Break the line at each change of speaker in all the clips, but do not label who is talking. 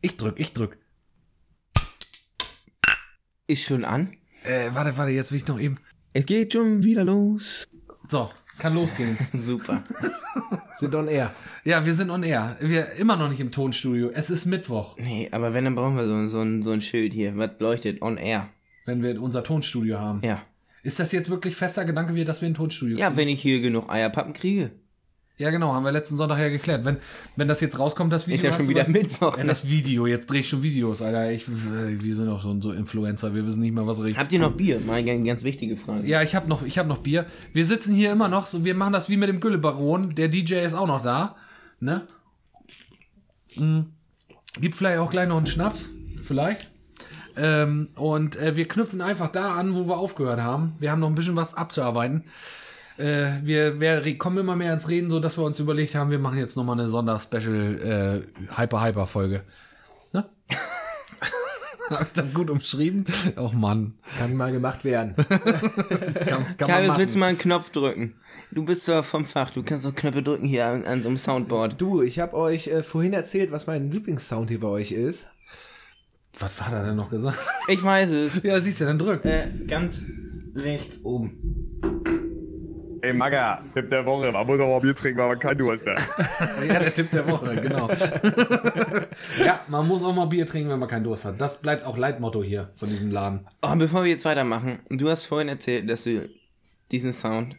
Ich drück, ich drück.
Ist schon an?
Äh, warte, warte, jetzt will ich noch eben.
Es geht schon wieder los.
So, kann losgehen.
Super.
Sind on air.
ja, wir sind on air. Wir immer noch nicht im Tonstudio. Es ist Mittwoch,
Nee, aber wenn, dann brauchen wir so, so, ein, so ein Schild hier. Was leuchtet? On air.
wenn wir unser Tonstudio haben.
Ja.
Ist das jetzt wirklich fester Gedanke, wie dass wir ein Tonstudio
Ja,
kriegen?
wenn ich hier genug Eierpappen kriege.
Ja, genau, haben wir letzten Sonntag ja geklärt. Wenn, wenn das jetzt rauskommt, das Video.
Ist ja schon wieder
was-
Mittwoch.
Ja,
ne?
das Video, jetzt drehe ich schon Videos, Alter. Ich, wir sind auch schon so Influencer, wir wissen nicht mal, was richtig.
Habt ihr noch Bier? Mal eine ganz wichtige Frage.
Ja, ich habe noch, ich hab noch Bier. Wir sitzen hier immer noch, so, wir machen das wie mit dem Güllebaron. Der DJ ist auch noch da. Ne? Mhm. Gibt vielleicht auch gleich noch einen Schnaps. Vielleicht. Ähm, und äh, wir knüpfen einfach da an, wo wir aufgehört haben. Wir haben noch ein bisschen was abzuarbeiten. Äh, wir, wir kommen immer mehr ins Reden, so dass wir uns überlegt haben, wir machen jetzt nochmal eine Sonder-Special äh, Hyper-Hyper-Folge. Ne? Habe ich das gut umschrieben? Och Mann.
Kann mal gemacht werden.
Kann, machen.
willst du mal einen Knopf drücken? Du bist doch vom Fach, du kannst doch Knöpfe drücken hier an, an so einem Soundboard.
Du, ich habe euch äh, vorhin erzählt, was mein Lieblingssound hier bei euch ist.
Was hat er denn noch gesagt?
Ich weiß es.
Ja, siehst du, dann drück.
Äh, ganz rechts oben.
Ey, Magga, Tipp der Woche. Man muss auch mal Bier trinken, weil man kein Durst hat.
Ja, der Tipp der Woche, genau. ja, man muss auch mal Bier trinken, wenn man keinen Durst hat. Das bleibt auch Leitmotto hier von diesem Laden.
Oh, bevor wir jetzt weitermachen, du hast vorhin erzählt, dass du diesen Sound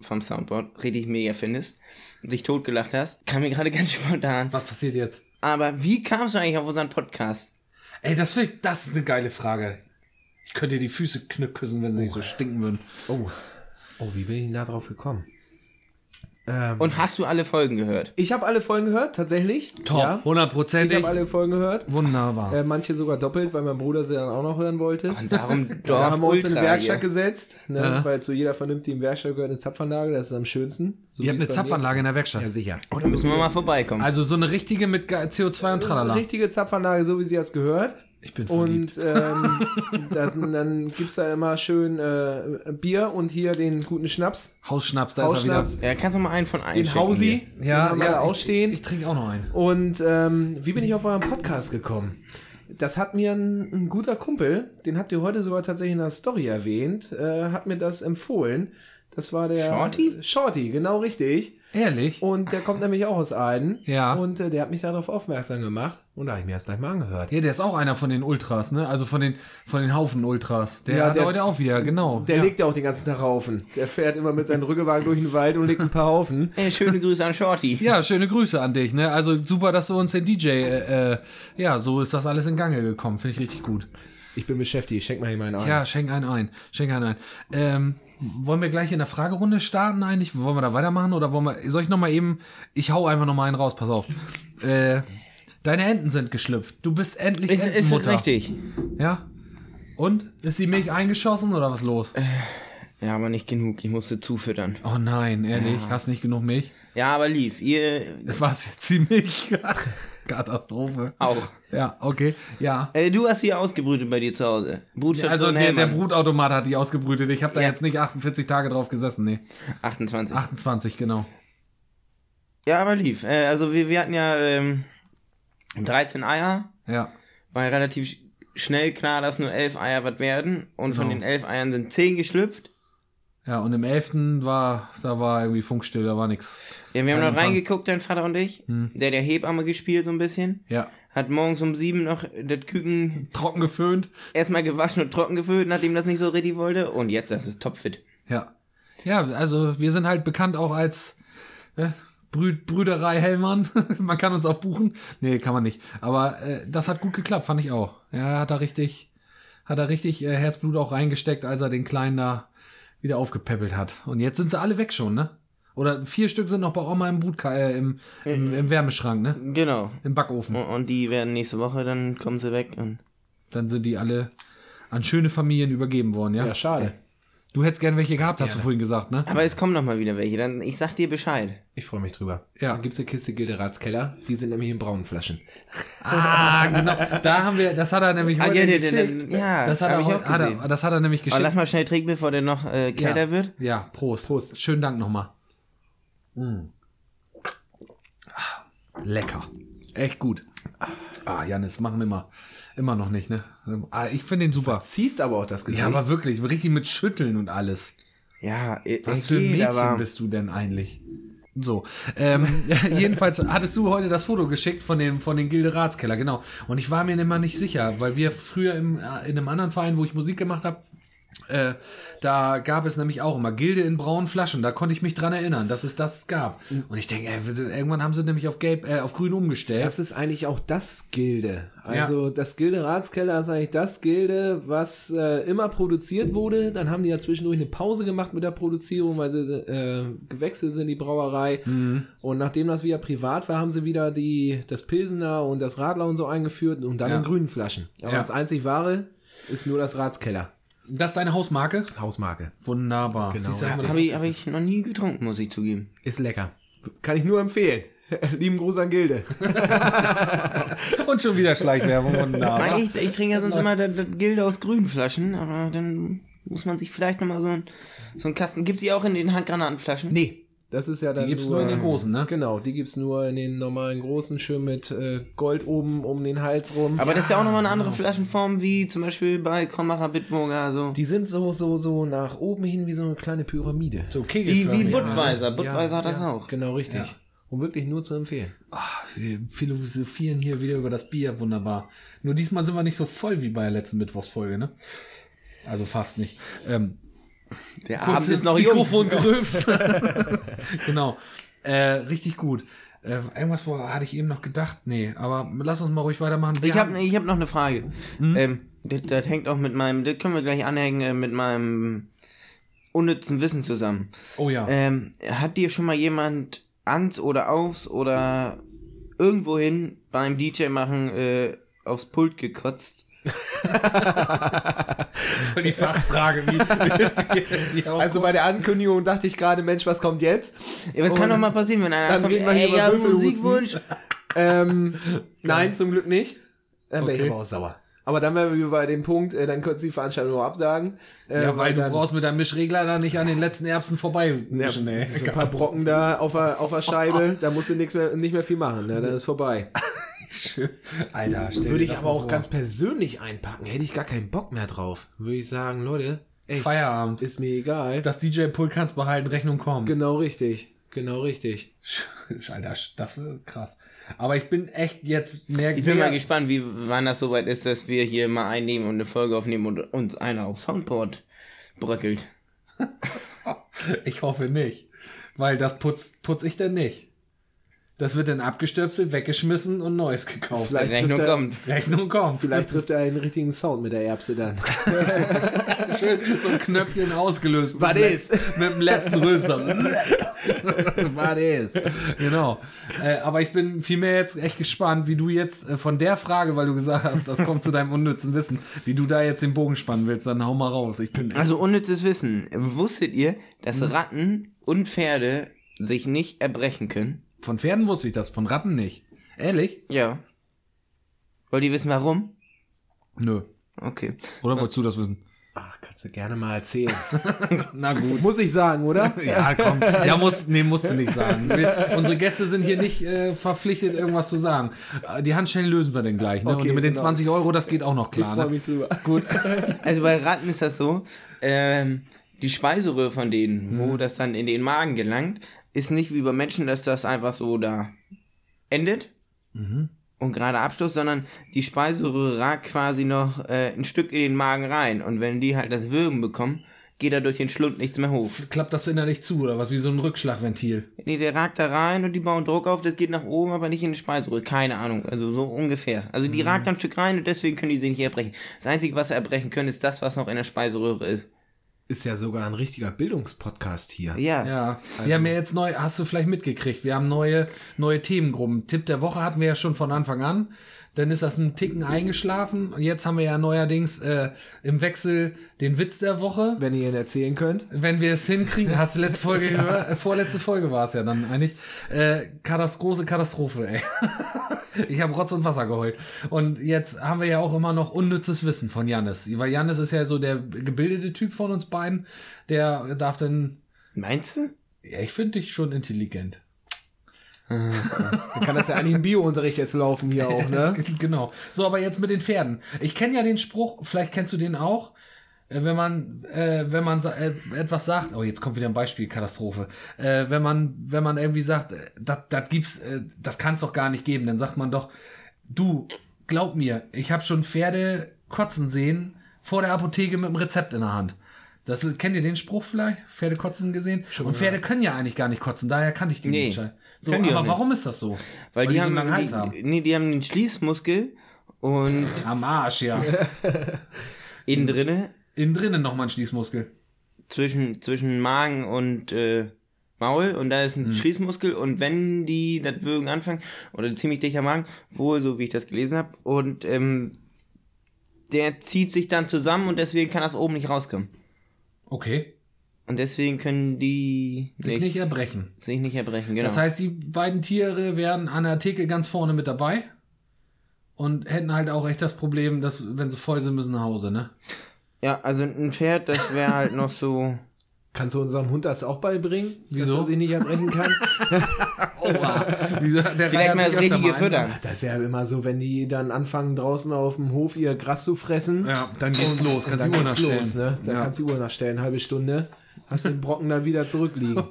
vom Soundboard richtig mega findest und dich totgelacht hast. Kam mir gerade ganz spontan.
Was passiert jetzt?
Aber wie kamst du eigentlich auf unseren Podcast?
Ey, das, ich, das ist eine geile Frage. Ich könnte dir die Füße knick küssen, wenn sie nicht so stinken würden.
Oh. Oh, wie bin ich denn da drauf gekommen? Ähm,
Und hast du alle Folgen gehört?
ich habe alle Folgen gehört, tatsächlich.
Top,
Ja, ich
hundertprozentig.
habe alle Folgen gehört.
Wunderbar.
Äh, manche sogar doppelt, weil mein Bruder sie dann auch noch hören wollte.
Und darum
Da haben wir uns in eine Werkstatt
hier.
gesetzt, ne?
Ja.
weil zu jeder vernünftigen Werkstatt gehört eine Zapfanlage, das ist am schönsten. So
Ihr habt eine Zapfanlage in der. Werkstatt.
Ja, sicher.
Oh, da müssen wir mal vorbeikommen.
Also so eine richtige mit Ge- CO2 und Tralala.
Eine richtige Zapfanlage, so wie sie das gehört.
Ich bin verliebt.
Und ähm, das, dann gibt's da immer schön äh, Bier und hier den guten Schnaps.
Hausschnaps, da ist er
Hausschnaps,
wieder.
ja, kannst du mal einen von
den
einschenken
Hausi,
hier?
den da auch
ich. Ich trinke auch noch einen.
Und ähm, wie bin ich auf euren Podcast gekommen? Das hat mir ein, ein guter Kumpel, den habt ihr heute sogar tatsächlich in der Story erwähnt, äh, hat mir das empfohlen. Das war der
Shorty?
Shorty, genau richtig.
Ehrlich?
Und der kommt nämlich auch aus Aalen.
Ja.
Und äh, der hat mich darauf aufmerksam gemacht. Und da habe ich mir das gleich mal angehört.
Ja, der ist auch einer von den Ultras, ne? Also von den, von den Haufen Ultras. Der
Ja,
hat
der-
heute auch wieder, genau.
Der
ja.
legt ja auch den ganzen Tag Haufen. Der fährt immer mit seinem Rückewagen durch den Wald und legt ein paar Haufen.
Ey, schöne Grüße an Shorty.
Ja, schöne Grüße an dich, ne? Also super, dass du uns den DJ, äh, äh, ja, so ist das alles in Gange gekommen. Finde ich richtig gut.
Ich bin beschäftigt, schenk mal hier meinen ein.
Ja, schenk einen ein. Schenk einen ein. Ähm, wollen wir gleich in der Fragerunde starten eigentlich? Wollen wir da weitermachen oder wollen wir, soll ich noch mal eben, ich hau einfach noch mal einen raus, pass auf. Äh, deine Enten sind geschlüpft. Du bist endlich
Ist, ist richtig?
Ja? Und? Ist die Milch eingeschossen oder was los?
Ja, aber nicht genug. Ich musste zufüttern.
Oh nein, ehrlich, hast nicht genug Milch?
Ja, aber lief. Ihr
Was jetzt die Milch? Katastrophe.
auch.
Ja, okay. Ja.
Äh, du hast hier ausgebrütet bei dir zu Hause. Brutstation
Also der, der. Brutautomat hat die ausgebrütet. Ich habe da
Ja.
jetzt nicht 48 Tage drauf gesessen. Nee,
28.
28, genau.
Ja, aber lief. Äh, also wir, wir hatten ja ähm, 13 Eier.
Ja.
War ja relativ sch- schnell klar, dass nur 11 Eier was werden. Und von
Genau.
den 11 Eiern sind 10 geschlüpft.
Ja, und im 11. war, da war irgendwie Funkstill, da war nix.
Ja, wir haben noch reingeguckt, dein Vater und ich.
Hm.
Der ja Hebamme gespielt so ein bisschen.
Ja.
Hat morgens um 7 noch das Küken
Trocken geföhnt.
erstmal gewaschen und trocken gefüllt, nachdem das nicht so richtig wollte. Und jetzt, das ist topfit.
Ja. Ja, also wir sind halt bekannt auch als Brü Brüderei Hellmann. man kann uns auch buchen. Nee, kann man nicht. Aber äh, das hat gut geklappt, fand ich auch. Ja, hat er richtig, hat er richtig äh, Herzblut auch reingesteckt, als er den Kleinen da wieder aufgepäppelt hat. Und jetzt sind sie alle weg schon, ne? Oder vier Stück sind noch bei Oma im, Brutka äh, im, im, im Wärmeschrank, ne?
Genau.
Im Backofen.
Und, und die werden nächste Woche, dann kommen sie weg. Und
Dann sind die alle an schöne Familien übergeben worden, ja?
Ja, schade.
Du hättest gern welche gehabt, hast du vorhin gesagt, ne?
Aber es kommen noch mal wieder welche. Dann, ich sag dir Bescheid.
Ich freue mich drüber.
Ja.
Dann gibt's eine Kiste Gilderats Keller. Die sind nämlich in braunen Flaschen.
Ah, genau. Da haben wir, das hat er nämlich
Ah,
heute
ja, der-
geschickt.
der- ja,
das hat er,
ich
heu-
auch
hat er, das hat er nämlich
Aber
geschickt.
lass mal schnell trinken, bevor der noch äh, kälter
ja.
wird.
Ja, Prost.
Prost.
Schönen Dank nochmal. Mm. Ah, Lecker. Echt gut. Ah, Janis, machen wir immer. Immer noch nicht, ne? Ah, ich finde den super.
Ziehst aber auch das Gesicht.
Ja, aber wirklich, richtig mit Schütteln und alles.
Ja, er,
Was für ein Mädchen
aber
bist du denn eigentlich? So, ähm, jedenfalls hattest du heute das Foto geschickt von dem von den Gilde Ratskeller, genau. Und ich war mir immer nicht sicher, weil wir früher im, äh, in einem anderen Verein, wo ich Musik gemacht habe, äh, da gab es nämlich auch immer Gilde in braunen Flaschen. Da konnte ich mich dran erinnern, dass es das gab. Und ich denke, ey, irgendwann haben sie nämlich auf gelb, äh, auf grün umgestellt.
Das ist eigentlich auch das Gilde. Also das Gilde Ratskeller ist eigentlich das Gilde, was äh, immer produziert wurde. Dann haben die ja zwischendurch eine Pause gemacht mit der Produzierung, weil sie äh, gewechselt sind, die Brauerei. Und nachdem das wieder privat war, haben sie wieder die, das Pilsener und das Radler und so eingeführt und dann
Ja.
in grünen Flaschen. Aber
Ja.
das einzig wahre ist nur das Ratskeller.
Das ist deine Hausmarke?
Hausmarke.
Wunderbar.
Genau,
wir
habe ich, hab ich noch nie getrunken, muss ich zugeben.
Ist lecker. Kann ich nur empfehlen. Lieben Gruß an Gilde.
Und schon wieder Schleichwerbung. Wunderbar.
Nein, ich, ich trinke ja sonst immer das, das Gilde aus grünen Flaschen, aber dann muss man sich vielleicht nochmal so ein, so einen Kasten. Gibt's die auch in den Handgranatenflaschen?
Nee. Das ist ja dann
Die gibt's nur in den großen, ne?
Genau, die gibt's nur in den normalen großen, schön mit äh, Gold oben um den Hals rum.
Aber das ist ja auch nochmal eine andere Flaschenform, wie zum Beispiel bei Krombacher Bitburger, so.
die sind so, so, so nach oben hin wie so eine kleine Pyramide.
So
Wie,
kegelförmig,
wie
ne?
Budweiser. Budweiser hat das
ja,
auch.
Genau, richtig.
Ja.
Und wirklich nur zu empfehlen.
Ach, wir philosophieren hier wieder über das Bier, wunderbar. Nur diesmal sind wir nicht so voll wie bei der letzten Mittwochsfolge, ne? Also fast nicht. Ähm,
Der
kurz
Abend ist noch jung.
Mikrofon gerülpst. genau. Äh, richtig gut. Äh, irgendwas wo, hatte ich eben noch gedacht. Nee, aber lass uns mal ruhig weitermachen. Wir
Ich habe ich hab noch eine Frage. Ähm, das, das hängt auch mit meinem, das können wir gleich anhängen, äh, mit meinem unnützen Wissen zusammen.
oh ja.
Ähm, hat dir schon mal jemand ans oder aufs oder irgendwohin beim DJ machen äh, aufs Pult gekotzt?
Voll die Fachfrage. Wie, wie,
Also bei der Ankündigung dachte ich gerade, Mensch, was kommt jetzt?
Ja, was kann doch mal passieren, wenn einer
dann
kommt,
reden wir hier
ey,
über
ja. Musikwunsch.
Ähm, nein, zum Glück nicht. Dann wäre
Okay.
ich aber auch sauer. Aber dann wären wir bei dem Punkt, äh, dann könntest du die Veranstaltung nur absagen. Äh,
ja, weil du
dann
brauchst mit deinem Mischregler da nicht an den letzten Erbsen vorbei
ja,
mischen, ey.
so ein paar Brocken da auf der, auf der Scheibe, da musst du nichts mehr, nicht mehr viel machen, ne? dann ist vorbei.
Schön. Alter, stell
Würde
dir
ich aber
mal
auch
vor.
ganz persönlich einpacken, hätte ich gar keinen Bock mehr drauf. Würde ich sagen, Leute, ey,
Feierabend.
ist mir egal.
Das DJ-Pult kannst behalten, Rechnung kommt.
Genau richtig, genau richtig.
Alter, das wird krass. Aber ich bin echt jetzt mehr
Ich bin mal gespannt, wie wann das soweit ist, dass wir hier mal einnehmen und eine Folge aufnehmen und uns einer auf Soundboard bröckelt.
Ich hoffe nicht. Weil das putz, putz ich denn nicht. Das wird dann abgestöpselt, weggeschmissen und neues gekauft.
Vielleicht
Rechnung
er-
kommt.
Rechnung kommt.
Vielleicht trifft er einen richtigen Sound mit der Erbse dann.
Schön so ein Knöpfchen ausgelöst.
Was ist?
Let- Mit dem letzten Rülpser. Was ist? Genau. Äh, aber ich bin vielmehr jetzt echt gespannt, wie du jetzt äh, von der Frage, weil du gesagt hast, das kommt zu deinem unnützen Wissen, wie du da jetzt den Bogen spannen willst, dann hau mal raus. Ich bin
Also unnützes Wissen. Wusstet ihr, dass
Mhm.
Ratten und Pferde sich nicht erbrechen können?
Von Pferden wusste ich das, von Ratten nicht. Ehrlich?
Ja. Wollt ihr wissen, warum?
Nö.
Okay.
Oder wolltest du das wissen?
Ach, kannst du gerne mal erzählen.
Na gut.
Muss ich sagen, oder?
Ja, komm. Ja, muss, nee, musst du nicht sagen. Wir, unsere Gäste sind hier nicht äh, verpflichtet, irgendwas zu sagen. Äh, Die Handschellen lösen wir dann gleich. Ne?
Okay,
Und mit den
in
20 Euro, das geht auch noch
Ich
klar.
freue
Ne?
mich drüber.
Gut.
Also bei Ratten ist das so, ähm, die Speiseröhre von denen,
Mhm.
wo das dann in den Magen gelangt, ist nicht wie bei Menschen, dass das einfach so da endet
Mhm.
und gerade Abschluss, sondern die Speiseröhre ragt quasi noch äh, ein Stück in den Magen rein und wenn die halt das Würgen bekommen, geht da durch den Schlund nichts mehr hoch.
Klappt das innerlich zu oder was? Wie so ein Rückschlagventil.
Nee, der ragt da rein und die bauen Druck auf, das geht nach oben, aber nicht in die Speiseröhre. Keine Ahnung, also so ungefähr. Also
Mhm.
die ragt da ein Stück rein und deswegen können die sich nicht erbrechen. Das Einzige, was sie erbrechen können, ist das, was noch in der Speiseröhre ist.
Ist ja sogar ein richtiger Bildungspodcast hier.
Ja.
Ja, wir haben ja jetzt neu, hast du vielleicht mitgekriegt, wir haben neue, neue Themengruppen. Tipp der Woche hatten wir ja schon von Anfang an. Dann ist das ein Ticken eingeschlafen. Und Jetzt haben wir ja neuerdings äh, im Wechsel den Witz der Woche.
Wenn ihr ihn erzählen könnt.
Wenn wir es hinkriegen, hast du letzte Folge gehört, äh, vorletzte Folge war es ja dann eigentlich. Äh, Katast große Katastrophe, ey. ich habe Rotz und Wasser geheult. Und jetzt haben wir ja auch immer noch unnützes Wissen von Jannis. Weil Jannis ist ja so der gebildete Typ von uns beiden. Der darf dann
Meinst du?
ja, ich finde dich schon intelligent.
Dann kann das ja eigentlich im Bio-Unterricht jetzt laufen hier auch, ne?
genau. So, aber jetzt mit den Pferden. Ich kenne ja den Spruch, vielleicht kennst du den auch. Äh, Wenn man, äh, wenn man äh, etwas sagt, oh, jetzt kommt wieder ein Beispiel, Katastrophe. Äh, wenn man, wenn man irgendwie sagt, äh, das gibt's, äh, das kann es doch gar nicht geben, dann sagt man doch, du, glaub mir, ich habe schon Pferde kotzen sehen vor der Apotheke mit dem Rezept in der Hand. Das ist, kennt ihr den Spruch vielleicht? Pferde kotzen gesehen? Und Pferde können ja eigentlich gar nicht kotzen, daher kannte ich den
Nee,
nicht. So,
die
aber
nicht.
warum ist das so?
Weil, die,
so
haben,
einen langen Hals
die,
haben.
Nee, die haben den Schließmuskel und
Am Arsch, ja.
innen drinne
Innen drinnen nochmal ein Schließmuskel.
zwischen, zwischen Magen und äh, Maul und da ist ein Schließmuskel und wenn die das Würgen anfangen, oder ziemlich dichter Magen, wohl so wie ich das gelesen habe, und ähm, der zieht sich dann zusammen und deswegen kann das oben nicht rauskommen.
Okay.
Und deswegen können die
Sich
nicht,
nicht erbrechen.
sich nicht erbrechen, genau.
Das heißt, die beiden Tiere wären an der Theke ganz vorne mit dabei und hätten halt auch echt das Problem, dass, wenn sie voll sind, müssen nach Hause, ne?
ja, also ein Pferd, das wäre halt noch so.
Kannst du unserem Hund das auch beibringen?
Wieso?
Dass er sich nicht erbrechen kann?
Oha. Wieso, der
Vielleicht mal das richtige
ein.
Füttern.
Das ist ja immer so, wenn die dann anfangen, draußen auf dem Hof ihr Gras zu fressen.
Ja, dann geht's los. Kannst
dann
die Uhr
geht's
nachstellen.
los, ne? Dann
ja.
kannst du die Uhr nachstellen, halbe Stunde. Hast den Brocken da wieder zurückliegen.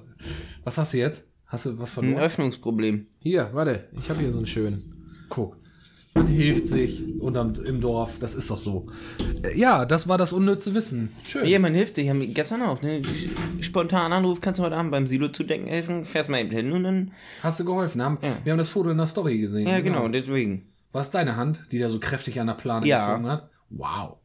Was hast du jetzt? Hast du was
Ein
verloren?
Öffnungsproblem.
Hier, warte, ich habe hier so einen schönen.
Guck. Man hilft sich unterm, im Dorf. Das ist doch so. Äh, Ja, das war das unnütze Wissen. Schön.
Ja, man hilft wir gestern auch, ne? Spontan Anruf, kannst du heute Abend beim Silo zudecken helfen? Fährst mal eben hin und dann.
Hast du geholfen? Haben,
Ja.
Wir haben das Foto in der Story gesehen.
Ja, genau, deswegen.
War es deine Hand, die da so kräftig an der Plane
Ja.
gezogen hat? Wow.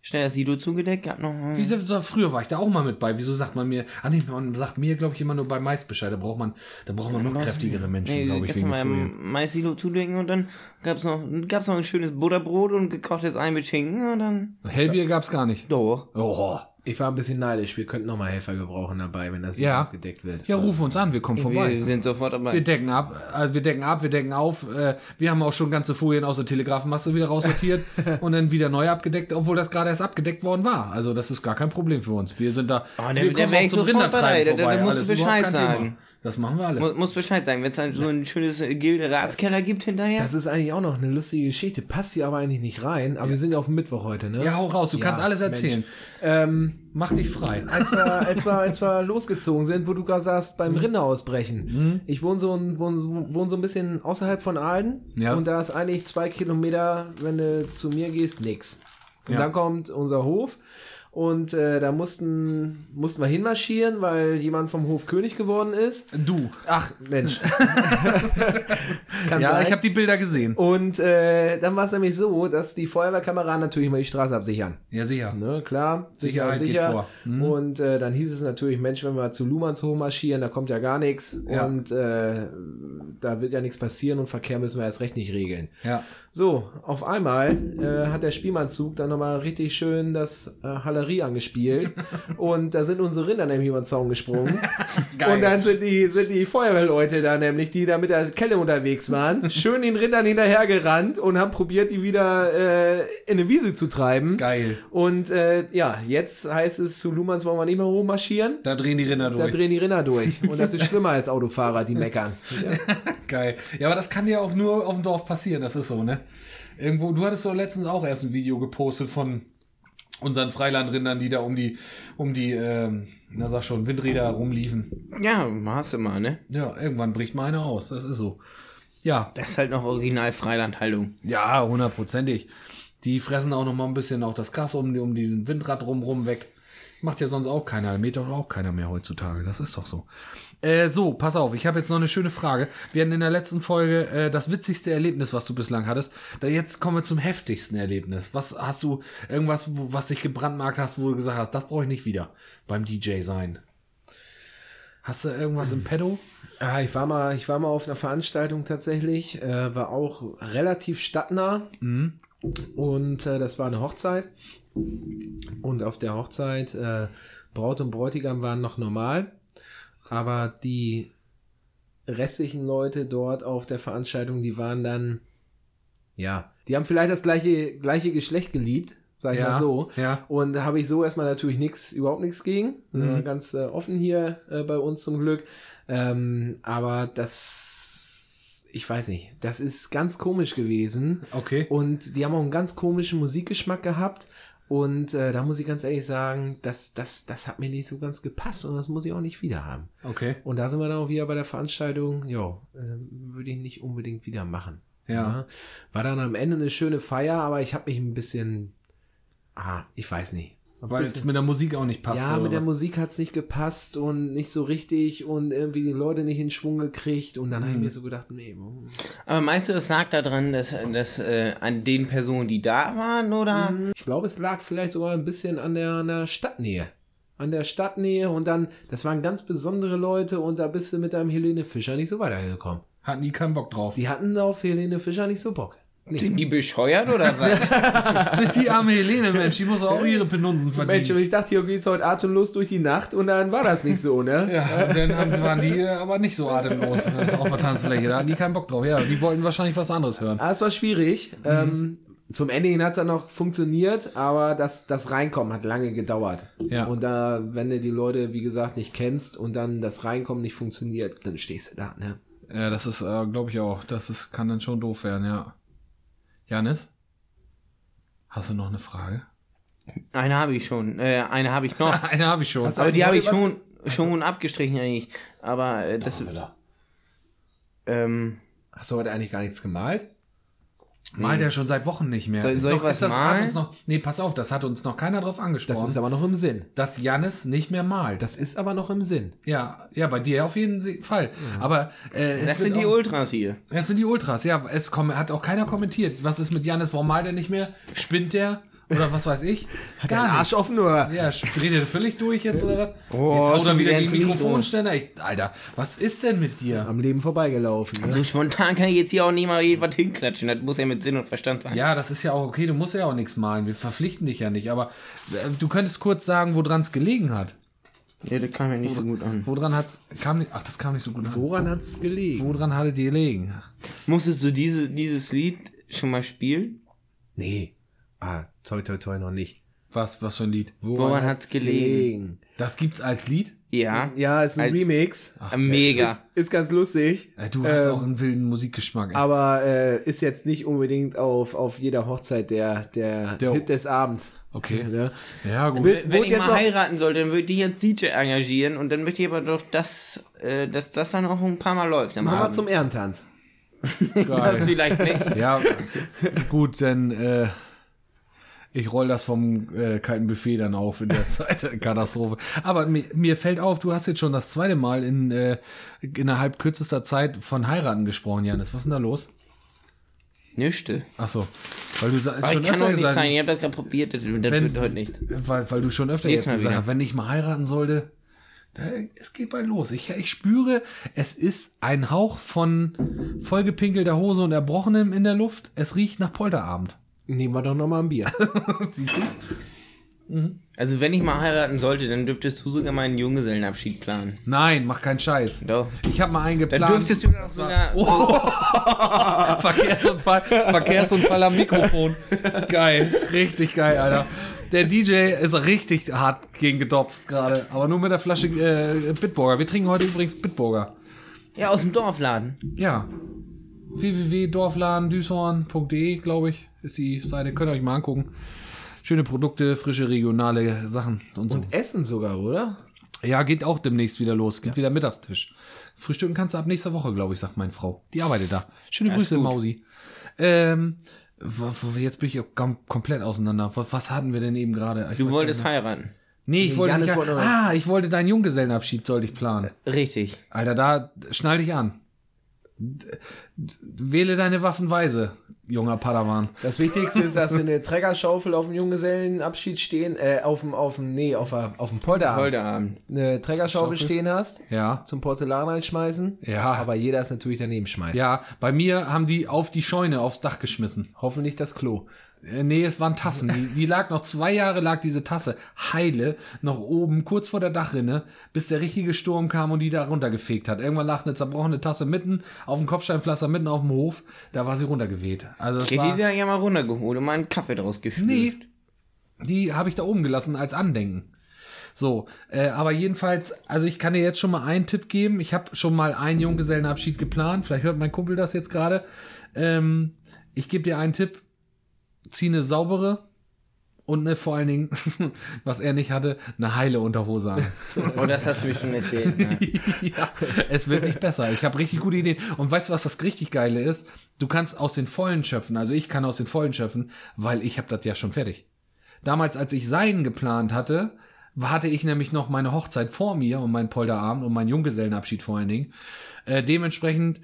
Schnell das Silo zugedeckt, gab noch.
Wie, so- früher war ich da auch mal mit bei. Wieso sagt man mir, ah nee, man sagt mir, glaube ich, immer nur bei Mais Bescheid. Da braucht man, da braucht man noch kräftigere Menschen,
Nee,
glaube ich,
gestern mal im Mais-Silo zudecken und dann gab's noch, gab's noch ein schönes Butterbrot und gekochtes Ei mit Schinken und dann.
Hellbier gab's gar nicht.
Doch.
Oh.
Ich war ein bisschen neidisch. Wir könnten nochmal Helfer gebrauchen dabei, wenn das
Ja.
abgedeckt wird.
Ja, ruf uns an, wir kommen vorbei.
Wir sind sofort
Wir
dabei.
decken ab, äh, wir decken ab, wir decken auf. Äh, wir haben auch schon ganze Folien aus der Telegrafenmasse wieder raussortiert und dann wieder neu abgedeckt, obwohl das gerade erst abgedeckt worden war. Also das ist gar kein Problem für uns. Wir sind da.
Oh, dann-
wir kommen
wär
auch zum Rindertreiben
dabei. Da- da
vorbei.
musst du Bescheid
kein Thema. Das machen wir alles.
Muss, muss Bescheid sagen, wenn es dann so ein schönes äh, Gilde-Ratskeller gibt hinterher.
Das ist eigentlich auch noch eine lustige Geschichte. Passt hier aber eigentlich nicht rein. Aber wir sind ja auf dem Mittwoch heute, ne?
ja, hau raus, du kannst alles erzählen.
Ähm,
Mach dich frei.
als wir, als wir, als wir losgezogen sind, wo du gerade sagst, beim Rinder ausbrechen. Ich wohne so, ein, wohne, so- wohne so ein bisschen außerhalb von Aalen.
Ja.
Und da ist eigentlich zwei Kilometer, wenn du zu mir gehst, nix. Und
Ja.
dann kommt unser Hof. Und äh, da mussten, mussten wir hinmarschieren, weil jemand vom Hof König geworden ist.
Du.
Ach, Mensch.
Ja,
sein.
ich habe die Bilder gesehen.
Und äh, dann war es nämlich so, dass die Feuerwehrkameraden natürlich mal die Straße absichern.
Ja, sicher.
Ne, klar,
Sicherheit geht
sicher.
vor. Mhm.
Und äh, dann hieß es natürlich, Mensch, wenn wir zu Luhmanns hoch marschieren, da kommt ja gar nichts.
Ja.
Und äh, da wird ja nichts passieren und Verkehr müssen wir erst recht nicht regeln.
Ja.
So, auf einmal äh, hat der Spielmannzug dann nochmal richtig schön das äh, Hallerie angespielt. und da sind unsere Rinder nämlich über den Zaun gesprungen.
Geil.
Und dann sind die, sind die Feuerwehrleute da nämlich, die da mit der Kelle unterwegs waren, schön den Rindern hinterhergerannt und haben probiert, die wieder äh, in eine Wiese zu treiben.
Geil.
Und äh, ja, jetzt heißt es, zu Lumans wollen wir nicht mehr hochmarschieren.
Da drehen die Rinder
Da
durch.
drehen die Rinder durch. Und das ist schlimmer als Autofahrer, die meckern. Ja.
Geil. Ja, aber das kann ja auch nur auf dem Dorf passieren, das ist so, ne? Irgendwo, du hattest doch letztens auch erst ein Video gepostet von unseren Freilandrindern, die da um die, um die, ähm, na sag schon, Windräder rumliefen.
ja, hast du mal, ne?
Ja, irgendwann bricht mal einer aus, das ist so. Ja,
Das ist halt noch original Freilandhaltung.
ja, hundertprozentig. Die fressen auch noch mal ein bisschen auch das Gras um, um diesen Windrad rumrum weg. Macht ja sonst auch keiner. Mäht doch auch keiner mehr heutzutage. Das ist doch so. Äh, so, pass auf, ich habe jetzt noch eine schöne Frage. Wir hatten in der letzten Folge äh, das witzigste Erlebnis, was du bislang hattest. Da jetzt kommen wir zum heftigsten Erlebnis. Was hast du, irgendwas, wo, was dich gebrandmarkt hast, wo du gesagt hast, das brauche ich nicht wieder beim DJ sein? Hast du irgendwas im Pedo?
Ah, ich war mal, ich war mal auf einer Veranstaltung tatsächlich, äh, war auch relativ stadtnah. Und äh, das war eine Hochzeit. Und auf der Hochzeit, äh, Braut und Bräutigam waren noch normal. Aber die restlichen Leute dort auf der Veranstaltung, die waren dann, ja, die haben vielleicht das gleiche, gleiche Geschlecht geliebt. sag ich
Ja,
mal so.
ja.
Und da habe ich so erstmal natürlich nichts, überhaupt nichts gegen.
Mhm.
Äh, ganz äh, offen hier äh, bei uns zum Glück. Ähm, aber das, ich weiß nicht, das ist ganz komisch gewesen.
Okay.
Und die haben auch einen ganz komischen Musikgeschmack gehabt. Und äh, da muss ich ganz ehrlich sagen, das, das, das hat mir nicht so ganz gepasst und das muss ich auch nicht wieder haben.
Okay.
Und da sind wir dann auch wieder bei der Veranstaltung, ja, äh, würde ich nicht unbedingt wieder machen.
Ja.
War dann am Ende eine schöne Feier, aber ich habe mich ein bisschen, ah, ich weiß nicht.
Weil es mit der Musik auch nicht passt.
ja, mit der? Musik hat's nicht gepasst und nicht so richtig und irgendwie die Leute nicht in Schwung gekriegt und dann habe
Mhm.
ich mir so gedacht, nee.
Aber meinst du, das lag daran, dass, dass äh, an den Personen, die da waren, oder?
ich glaube, es lag vielleicht sogar ein bisschen an der, an der Stadtnähe. An der Stadtnähe und dann, das waren ganz besondere Leute und da bist du mit deinem Helene Fischer nicht so weitergekommen.
Hatten die keinen Bock drauf.
Die hatten auf Helene Fischer nicht so Bock. Nee.
Sind die bescheuert oder was?
die arme Helene, Mensch, die muss auch ihre Penunsen verdienen.
Mensch, und ich dachte, hier geht's heute atemlos durch die Nacht und dann war das nicht so, ne?
Ja, und dann haben, waren die äh, aber nicht so atemlos äh, auf der Tanzfläche. Da hatten die keinen Bock drauf. Ja, die wollten wahrscheinlich was anderes hören.
Ah, es war schwierig. Ähm, zum Ende hin hat es dann noch funktioniert, aber das, das Reinkommen hat lange gedauert.
Ja.
Und da, wenn du die Leute, wie gesagt, nicht kennst und dann das Reinkommen nicht funktioniert, dann stehst du da, ne?
Ja, das ist, äh, glaube ich auch. Das ist, kann dann schon doof werden, ja. Janis? Hast du noch eine Frage?
Eine habe ich schon. Äh, eine habe ich noch.
Eine habe ich schon.
Hast
Aber die habe ich
was-
schon, schon abgestrichen eigentlich. Aber äh, das. Ähm,
Hast du heute eigentlich gar nichts gemalt?
Malt er schon seit Wochen nicht mehr.
Soll-
Ist
soll ich
noch,
was
ist das,
malen?
uns noch, nee, pass auf, das hat uns noch keiner drauf
Das
angesprochen.
ist aber noch im Sinn.
dass Janis nicht mehr malt.
Das ist aber noch im Sinn.
ja, ja, bei dir auf jeden Fall. Aber äh, es
das sind die
auch,
Ultras hier.
Das sind die Ultras, ja. Es komm, hat auch keiner kommentiert. Was ist mit Janis? Warum malt er nicht mehr? Spinnt der? Oder was weiß ich?
Hat der Arsch offen oder?
Ja, dreht er völlig durch jetzt oder was?
Oh,
jetzt haut er wieder gegen. Mikrofonständer. Ich, Alter, was ist denn mit dir?
Am Leben vorbeigelaufen. Ne?
So spontan kann ich jetzt hier auch nicht mal irgendwas hinklatschen. Das muss ja mit Sinn und Verstand sein.
Ja, das ist ja auch okay. Du musst ja auch nichts malen. Wir verpflichten dich ja nicht. Aber äh, du könntest kurz sagen, woran es gelegen hat.
Ja, das kam mir nicht so gut an.
Woran hat's kam nicht? Ach, das kam nicht so gut an.
Woran hat's gelegen?
Woran hatte die gelegen?
Musstest du diese, dieses Lied schon mal spielen?
Nee. Ah, toi, toi, toi, noch nicht.
Was, was für ein Lied?
Woran hat's gelegen?
Das gibt's als Lied?
Ja.
Ja, ist ein
Als-
Remix.
Ach,
Mega.
Ist, ist ganz lustig.
Du hast
Ähm,
auch einen wilden Musikgeschmack. ey.
Aber äh, ist jetzt nicht unbedingt auf, auf jeder Hochzeit der, der,
Der-
Hit des Abends.
Okay.
Ne?
Ja, gut.
Wenn
Wurde
ich
jetzt
mal heiraten sollte, dann würde ich jetzt DJ engagieren und dann möchte ich aber doch, dass, äh, dass das dann auch ein paar Mal läuft
Machen wir zum Ehrentanz.
das vielleicht nicht.
Ja, gut, dann äh, ich roll das vom äh, kalten Buffet dann auf in der Zeit. Katastrophe. Aber mir, mir fällt auf, du hast jetzt schon das zweite Mal in äh, innerhalb kürzester Zeit von heiraten gesprochen, Janis. Was ist denn da los?
Nüchte.
Ach so, weil du sa-
Aber
schon
ich kann
öfter gesagt,
sein, ich habe das gerade probiert, das,
wenn,
wird heute nicht.
weil, weil du schon öfter
Nächstes
jetzt gesagt hast, wenn ich mal heiraten sollte, da, es geht bald los. Ich, ich spüre, es ist ein Hauch von vollgepinkelter Hose und Erbrochenem in der Luft. Es riecht nach Polterabend.
Nehmen wir doch nochmal ein Bier.
Siehst du?
Also wenn ich mal heiraten sollte, dann dürftest du sogar meinen Junggesellenabschied planen.
Nein, mach keinen Scheiß.
Doch.
Ich habe mal einen
Dann
geplant.
dürftest du das sogar...
Verkehrsunfall, Verkehrsunfall am Mikrofon. Geil, richtig geil, Alter. Der DJ ist richtig hart gegen gedopst gerade, aber nur mit der Flasche äh, Bitburger. Wir trinken heute übrigens Bitburger.
Ja, aus dem Dorfladen.
Ja. www.dorfladendüshorn.de, glaube ich, ist die Seite. Könnt ihr euch mal angucken. Schöne Produkte, frische regionale Sachen und so.
Und Essen sogar, oder?
Ja, geht auch demnächst wieder los. Gibt wieder Mittagstisch. Frühstücken kannst du ab nächster Woche, glaube ich, sagt meine Frau. Die arbeitet da. Schöne Grüße,
gut.
Mausi. Ähm, jetzt bin ich kom komplett auseinander. Was, was hatten wir denn eben gerade?
Du wolltest heiraten.
Nee, ich
Nee,
wollte nicht,
wollte
Ah, ich wollte deinen Junggesellenabschied, sollte ich planen.
Richtig.
Alter, da schnall dich an. Wähle deine Waffen weise, junger Padawan.
Das Wichtigste ist, dass du eine Trägerschaufel auf dem Junggesellenabschied stehen, äh, auf dem, auf dem, nee, auf, auf dem Polterabend.
Polterabend.
Eine Trägerschaufel
Schaufel.
stehen hast,
Ja.
zum Porzellan einschmeißen.
Ja.
Aber jeder ist natürlich daneben schmeißt.
Ja, bei mir haben die auf die Scheune, aufs Dach geschmissen.
Hoffentlich das Klo.
Äh, Nee, es waren Tassen. Die, die lag noch zwei Jahre, lag diese Tasse heile noch oben, kurz vor der Dachrinne, bis der richtige Sturm kam und die da runtergefegt hat. Irgendwann lag eine zerbrochene Tasse mitten auf dem Kopfsteinpflaster, mitten auf dem Hof. Da war sie runtergeweht. Also
Ich hätte die da ja mal runtergeholt und mal einen Kaffee draus geschlürft.
Nee. Die habe ich da oben gelassen als Andenken. So, äh, aber jedenfalls, also ich kann dir jetzt schon mal einen Tipp geben. Ich habe schon mal einen Junggesellenabschied geplant. Vielleicht hört mein Kumpel das jetzt gerade. Ähm, ich gebe dir einen Tipp. Zieh eine saubere und eine, vor allen Dingen, was er nicht hatte, eine heile Unterhose an.
Oh, das hast du mir schon erzählt. Ne?
ja, es wird nicht besser. Ich habe richtig gute Ideen. Und weißt du, was das richtig geile ist? Du kannst aus den Vollen schöpfen. Also ich kann aus den Vollen schöpfen, weil ich habe das ja schon fertig. Damals, als ich seinen geplant hatte, hatte ich nämlich noch meine Hochzeit vor mir und meinen Polterabend und meinen Junggesellenabschied vor allen Dingen. Äh, dementsprechend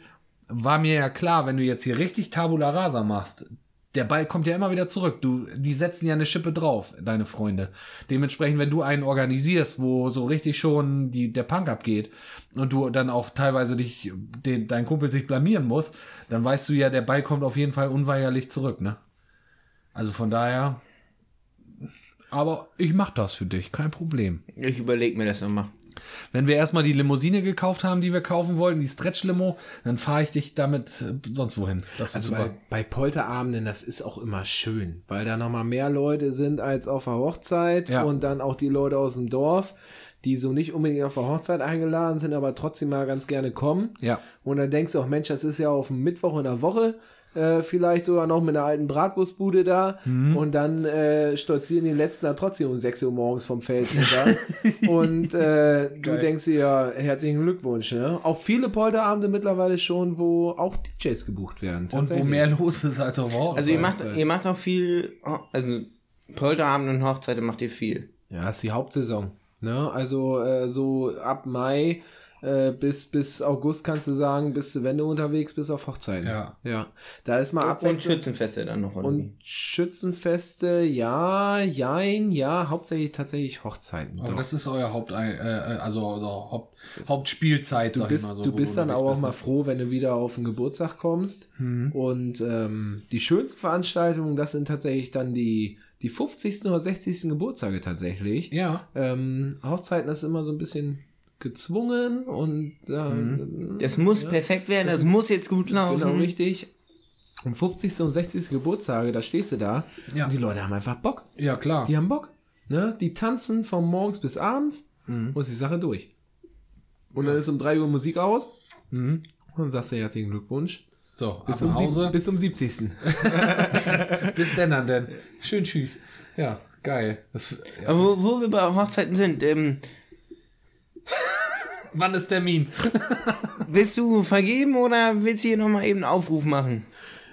war mir ja klar, wenn du jetzt hier richtig Tabula Rasa machst, der Ball kommt ja immer wieder zurück. Du, die setzen ja eine Schippe drauf, deine Freunde. Dementsprechend, wenn du einen organisierst, wo so richtig schon die, der Punk abgeht und du dann auch teilweise dich, den, dein Kumpel sich blamieren muss, dann weißt du ja, der Ball kommt auf jeden Fall unweigerlich zurück, ne? Also von daher. Aber ich mach das für dich, kein Problem.
Ich überlege mir das nochmal.
Wenn wir erstmal die Limousine gekauft haben, die wir kaufen wollten, die Stretch-Limo, dann fahre ich dich damit äh, sonst wohin.
Also bei, bei Polterabenden, das ist auch immer schön, weil da nochmal mehr Leute sind als auf der Hochzeit
Ja.
und dann auch die Leute aus dem Dorf, die so nicht unbedingt auf der Hochzeit eingeladen sind, aber trotzdem mal ganz gerne kommen.
Ja.
Und dann denkst du auch, Mensch, das ist ja auf dem Mittwoch in der Woche, äh, vielleicht sogar noch mit einer alten Bratwurstbude da.
Mhm.
Und dann äh, stolzieren die letzten da trotzdem um 6 Uhr morgens vom Feld runter. und äh, du denkst dir ja, herzlichen Glückwunsch. Ne? Auch viele Polterabende mittlerweile schon, wo auch DJs gebucht werden.
Und wo mehr los ist als auf Hochzeit.
Also ihr macht, ihr macht auch viel, also Polterabend und Hochzeiten macht ihr viel.
Ja, ist die Hauptsaison. Ne? Also äh, so ab Mai äh, bis, bis August kannst du sagen, bist du, wenn du unterwegs bist, auf Hochzeiten.
Ja.
ja. Da ist mal
Und
Abwechslung.
Schützenfeste dann noch. oder wie?
Und Schützenfeste, ja, jein, ja, hauptsächlich tatsächlich Hochzeiten.
Aber
doch.
das ist euer Haupt, äh, äh, also, also Haupt, Hauptspielzeit,
du
sag
bist,
ich mal so.
du bist dann
unterwegs
auch mal
ne?
froh, wenn du wieder auf den Geburtstag kommst.
Mhm.
Und ähm, die schönsten Veranstaltungen, das sind tatsächlich dann die, die 50. oder 60. Geburtstage tatsächlich.
Ja.
Ähm, Hochzeiten ist immer so ein bisschen gezwungen und äh,
Das muss perfekt werden, das, muss jetzt gut laufen.
genau richtig. Um 50. und 60. Geburtstage, da stehst du da
Ja.
und die Leute haben einfach Bock.
Ja, klar.
Die haben Bock. Ne? Die tanzen von morgens bis abends
Mhm.
und ist die Sache durch. Und dann ist um 3 Uhr Musik aus
Mhm.
und dann sagst du herzlichen Glückwunsch.
So,
Bis, um,
Hause.
bis zum 70.
Bis denn dann denn. Schön tschüss. Ja, geil. Das, ja.
Wo, wo wir bei Hochzeiten sind, ähm,
Wann ist Termin?
willst du vergeben oder willst du hier nochmal eben einen Aufruf machen?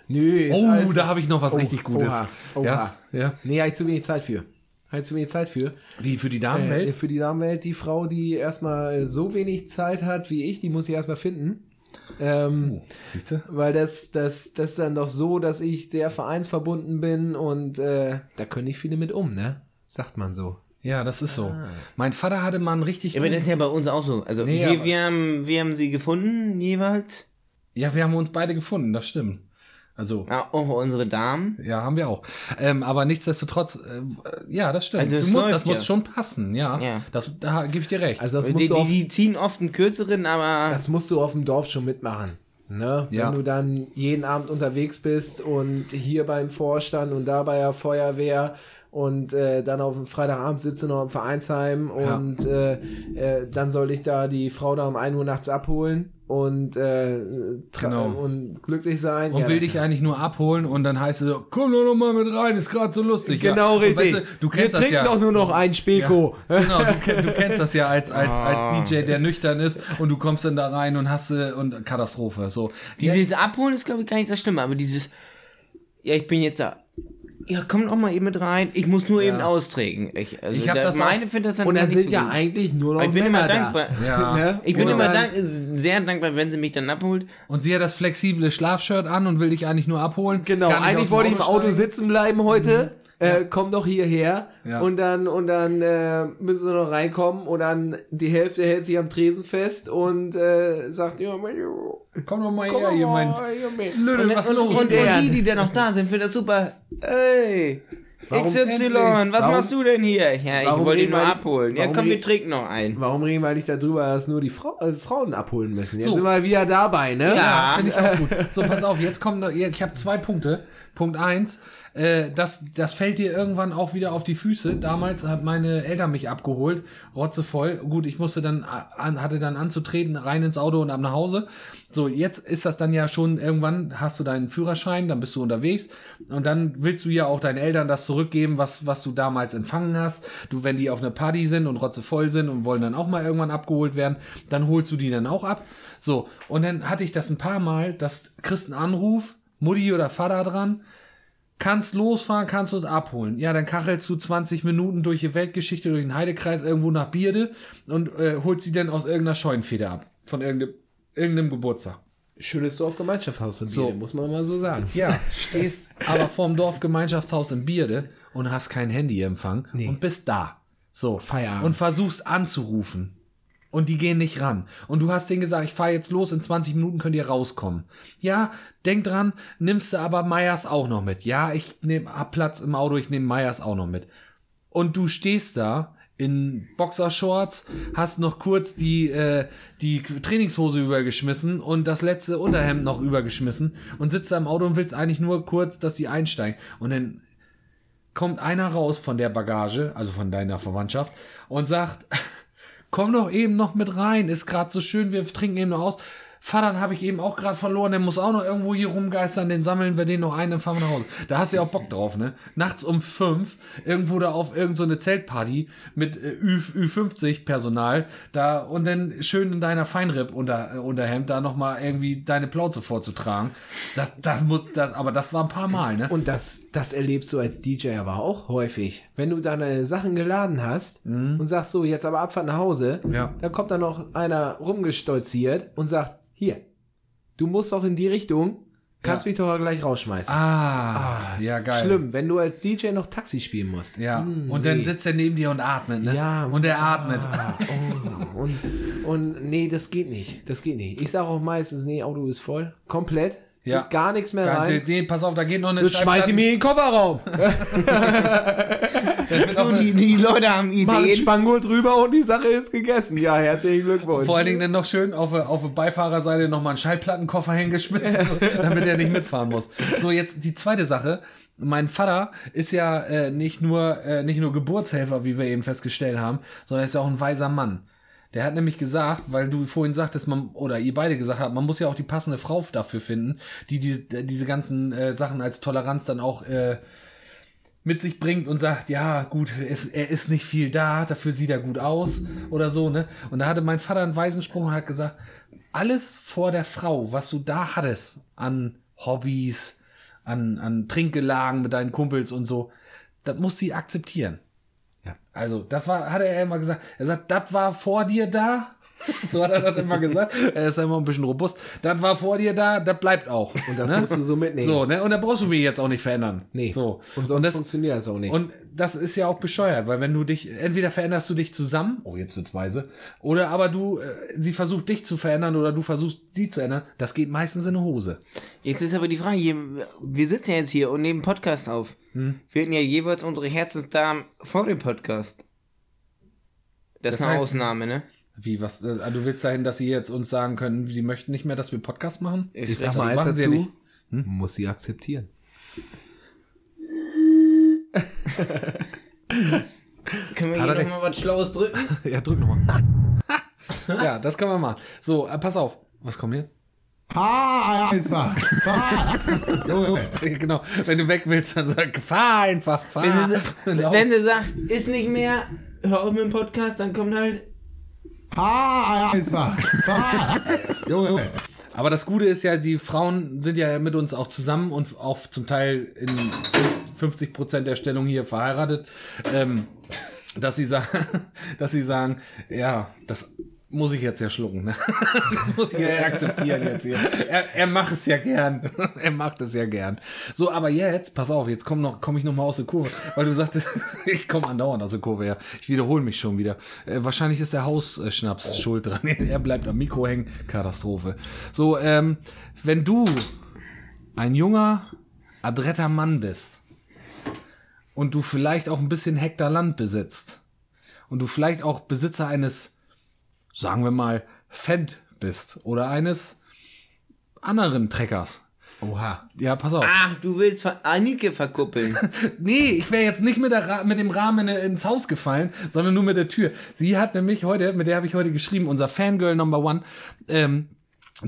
Nö, ist
Oh,
alles-
da habe ich noch was
Oh,
richtig Gutes.
Oha, oha.
Ja, ja.
Nee, habe ich zu wenig Zeit für. Habe ich zu wenig Zeit für.
Wie für die
Äh,
Damenwelt?
für die Damenwelt, die Frau, die erstmal so wenig Zeit hat wie ich, die muss ich erstmal finden. Ähm,
Siehst du?
Weil das, das, das ist dann doch so, dass ich sehr vereinsverbunden bin und äh, da können nicht viele mit um, ne? Sagt man so.
Ja, das ist so.
Ah.
Mein Vater hatte mal einen richtig
Ja, aber das ist ja bei uns auch so. Also
Nee,
wir, wir, haben, wir haben sie gefunden jeweils.
Ja, wir haben uns beide gefunden, das stimmt. Also,
Ja, auch unsere Damen.
ja, haben wir auch. Ähm, aber nichtsdestotrotz, äh, ja, das stimmt.
Also
du musst,
läuft
das muss
ja.
schon passen, ja.
Ja.
Das, da gebe ich dir recht.
Also das
Die,
musst, du
die,
auf,
die ziehen oft einen kürzeren, aber
das musst du auf dem Dorf schon mitmachen. Ne?
Ja.
Wenn du dann jeden Abend unterwegs bist und hier beim Vorstand und da bei der Feuerwehr und äh, dann auf dem Freitagabend sitze noch im Vereinsheim
Ja.
und äh, äh, dann soll ich da die Frau da um 1 Uhr nachts abholen und, äh,
Genau.
und glücklich sein.
und
Ja,
will dich eigentlich nur abholen und dann heißt es so, komm doch noch mal mit rein, ist gerade so lustig.
Genau
ja.
Richtig.
Weißt du, du
Wir
kennst das
trinken
ja.
doch nur noch ein Speko.
Ja, genau, du, du kennst das ja als, als,
Ah.
als DJ, der nüchtern ist und du kommst dann da rein und hast äh, und Katastrophe. So.
dieses Abholen ist, glaube ich, gar nicht das Schlimme. Aber dieses, ja, ich bin jetzt da. Ja, komm doch mal eben mit rein. Ich muss nur eben austragen. Ich, also
Ich hab
da,
das
meine
auch-
finde das dann
Und dann sind
so
ja
gut.
eigentlich nur noch
ich bin
Männer
immer
da.
dankbar.
Ja.
Ne?
Ich bin
Und
immer dank, sehr dankbar, wenn sie mich dann abholt.
Und sie hat das flexible Schlafshirt an und will dich eigentlich nur abholen.
Genau, eigentlich wollte ich im Auto sitzen bleiben heute. Äh, komm doch hierher
Ja.
und dann und dann äh, müssen sie noch reinkommen und dann die Hälfte hält sich am Tresen fest und äh, sagt ja
Komm doch mal
komm
her,
mal,
jemand. Lüdel,
Und,
was
und,
los?
und, und
Ja.
die, die dann noch da sind, finden das super. Ey,
Warum
XY,
endlich?
was
Warum-
machst du denn hier? Ja, ich
warum
wollte ihn nur
nicht-
abholen. Ja, komm, wir trinken noch ein.
Warum reden wir eigentlich darüber, dass nur die Frau, äh, Frauen abholen müssen? Jetzt
So.
sind wir wieder dabei, ne?
Ja, finde ich auch gut. So, pass auf, jetzt kommt noch, ich habe zwei Punkte. Punkt eins, äh, das, das fällt dir irgendwann auch wieder auf die Füße. Damals hat meine Eltern mich abgeholt, rotzevoll. Gut, ich musste dann, an, hatte dann anzutreten, rein ins Auto und ab nach Hause. So, jetzt ist das dann ja schon irgendwann, hast du deinen Führerschein, dann bist du unterwegs und dann willst du ja auch deinen Eltern das zurückgeben, was, was du damals empfangen hast. Du, wenn die auf einer Party sind und rotzevoll sind und wollen dann auch mal irgendwann abgeholt werden, dann holst du die dann auch ab. So, und dann hatte ich das ein paar Mal, dass kriegst einen Anruf, Mutti oder Vater dran, kannst losfahren, kannst du es abholen. Ja, dann kachelst du 20 Minuten durch die Weltgeschichte, durch den Heidekreis irgendwo nach Bierde und äh, holst sie dann aus irgendeiner Scheunenfeder ab. Von irgendeinem, irgendeinem Geburtstag.
Schönes Dorfgemeinschaftshaus in
So.
Biele, muss man mal so sagen.
Ja, stehst aber vorm Dorfgemeinschaftshaus in Bierde und hast kein Handyempfang
Nee.
und bist da. So.
Feierabend.
Und versuchst anzurufen. Und die gehen nicht ran. Und du hast denen gesagt, ich fahre jetzt los, in 20 Minuten könnt ihr rauskommen. Ja, denk dran, nimmst du aber Meyers auch noch mit. Ja, ich nehme hab Platz im Auto, ich nehme Meyers auch noch mit. Und du stehst da in Boxershorts, hast noch kurz die, äh, die Trainingshose übergeschmissen und das letzte Unterhemd noch übergeschmissen und sitzt da im Auto und willst eigentlich nur kurz, dass sie einsteigen. Und dann kommt einer raus von der Bagage, also von deiner Verwandtschaft, und sagt, komm doch eben noch mit rein, ist gerade so schön, wir trinken eben noch aus. Vater habe ich eben auch gerade verloren, der muss auch noch irgendwo hier rumgeistern, den sammeln wir den noch ein, dann fahren wir nach Hause. Da hast du ja auch Bock drauf, ne? Nachts um fünf, irgendwo da auf irgendeine so eine Zeltparty mit äh, Ü, Ü50 Personal, da und dann schön in deiner Feinripp unter, äh, Unterhemd da nochmal irgendwie deine Plauze vorzutragen. Das, das muss, das, aber das war ein paar Mal, ne?
Und das, das erlebst du als DJ aber auch häufig. Wenn du deine Sachen geladen hast und sagst so, jetzt aber Abfahrt nach Hause,
Mhm. Ja.
dann kommt da noch einer rumgestolziert und sagt, hier, du musst auch in die Richtung, kannst
Ja.
mich doch gleich rausschmeißen.
Ah, ja, geil.
Schlimm, wenn du als DJ noch Taxi spielen musst.
Ja,
Hm,
und dann
nee.
sitzt er neben dir und atmet, ne?
Ja,
und er atmet.
Ah, oh, und, und nee, das geht nicht. Das geht nicht. Ich sage auch meistens, nee, Auto ist voll. Komplett.
Ja.
Geht Gar nichts mehr rein.
Nee, pass auf, da geht noch eine
Jetzt schmeiß ich mir in den Kofferraum.
Und die, die Leute haben
Mach ein
Ideen.
Spanngurt drüber und die Sache ist gegessen. Ja, herzlichen Glückwunsch.
Vor allen Dingen dann noch schön auf, der- auf der Beifahrerseite nochmal einen Schallplattenkoffer hingeschmissen, damit er nicht mitfahren muss. So, jetzt die zweite Sache. Mein Vater ist ja äh, nicht nur äh, nicht nur Geburtshelfer, wie wir eben festgestellt haben, sondern er ist ja auch ein weiser Mann. Der hat nämlich gesagt, weil du vorhin sagtest, man oder ihr beide gesagt habt, man muss ja auch die passende Frau dafür finden, die diese, diese ganzen äh, Sachen als Toleranz dann auch äh, mit sich bringt und sagt, ja, gut, es, er ist nicht viel da, dafür sieht er gut aus oder so, ne? Und da hatte mein Vater einen weisen Spruch und hat gesagt, alles vor der Frau, was du da hattest an Hobbys, an, an Trinkgelagen mit deinen Kumpels und so, das muss sie akzeptieren.
Ja.
Also, das war, hat er immer gesagt. Er sagt, das war vor dir da. So hat er das immer gesagt. Er ist immer ein bisschen robust. Das war vor dir da, das bleibt auch.
Und das musst du so mitnehmen.
So, ne? Und da brauchst du mich jetzt auch nicht verändern.
Nee.
So.
Und sonst
das,
funktioniert das auch nicht.
und das ist ja auch bescheuert, weil wenn du dich, entweder veränderst du dich zusammen, oh, jetzt wird's weise, oder aber du, äh, sie versucht dich zu verändern oder du versuchst sie zu ändern, das geht meistens in eine Hose.
Jetzt ist aber die Frage, hier, wir sitzen ja jetzt hier und nehmen Podcast auf.
Hm.
Wir hatten ja jeweils unsere Herzensdamen vor dem Podcast. Das,
Das
ist eine
heißt-
Ausnahme, ne?
Wie, was, äh, du willst dahin, dass sie jetzt uns sagen können, sie möchten nicht mehr, dass wir Podcast machen?
Ist
ich sag mal eins
sie ja
dazu,
nicht.
muss sie akzeptieren.
Können wir
Hat
hier
er
nochmal was Schlaues drücken?
ja, drück nochmal. ja, das können wir machen. So, äh, pass auf. Was kommt hier?
Fahr einfach. Fahr.
Genau, wenn du weg willst, dann sag, fahr einfach, fahr.
Wenn sie, wenn sie sagt, ist nicht mehr, hör auf mit dem Podcast, dann kommt halt,
Fahr einfach. Fahr. Junge.
Aber das Gute ist ja, die Frauen sind ja mit uns auch zusammen und auch zum Teil in 50 Prozent der Stellung hier verheiratet, ähm, dass sie sagen, dass sie sagen, ja, das muss ich jetzt ja schlucken, ne? Das muss ich ja akzeptieren jetzt hier. Er, er macht es ja gern. Er macht es ja gern. So, aber jetzt, pass auf, jetzt komme noch, komm ich noch mal aus der Kurve, weil du sagtest, ich komme andauernd aus der Kurve, ja. Ich wiederhole mich schon wieder. Äh, wahrscheinlich ist der Hausschnaps schuld dran. Er bleibt am Mikro hängen. Katastrophe. So, ähm, wenn du ein junger, adretter Mann bist und du vielleicht auch ein bisschen Hektar Land besitzt und du vielleicht auch Besitzer eines sagen wir mal, Fendt bist oder eines anderen Treckers,
Oha.
Ja, pass auf.
Ach, du willst Anike verkuppeln.
Nee, ich wäre jetzt nicht mit, mit dem Rahmen in- ins Haus gefallen, sondern nur mit der Tür. Sie hat nämlich heute, mit der habe ich heute geschrieben, unser Fangirl Number One, ähm,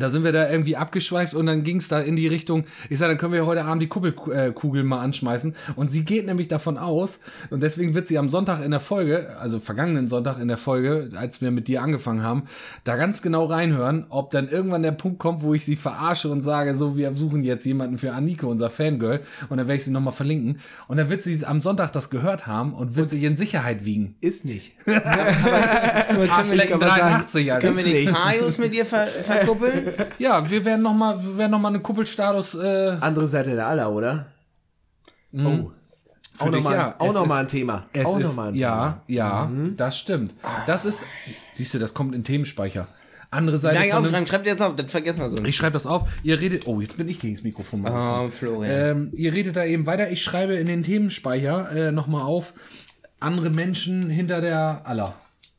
da sind wir da irgendwie abgeschweift und dann ging es da in die Richtung, ich sag, dann können wir heute Abend die Kuppelkugel mal anschmeißen. Und sie geht nämlich davon aus, und deswegen wird sie am Sonntag in der Folge, also vergangenen Sonntag in der Folge, als wir mit dir angefangen haben, da ganz genau reinhören, ob dann irgendwann der Punkt kommt, wo ich sie verarsche und sage, so, wir suchen jetzt jemanden für Anike, unser Fangirl, und dann werde ich sie nochmal verlinken. Und dann wird sie am Sonntag das gehört haben und wird sich in Sicherheit wiegen.
Ist nicht.
Arschlecken 83, Alter.
Können wir nicht Marius mit dir ver verkuppeln?
Ja, wir werden nochmal, wir werden noch mal einen Kuppelstatus, äh,
Andere Seite der Aller, oder? Oh. Auch nochmal
ja.
auch noch mal ein Thema.
Es
auch
ist,
noch mal ein
ja,
Thema.
ja, das stimmt. Das ist, siehst du, das kommt in Themenspeicher. Andere Seite dem,
aufschreiben, schreib dir das auf, das vergessen wir so.
Ich schreibe das auf. Ihr redet, oh, jetzt bin ich gegen das Mikrofon. mal.
Oh, Florian.
Ähm, ihr redet da eben weiter. Ich schreibe in den Themenspeicher äh, nochmal auf, andere Menschen hinter der Aller.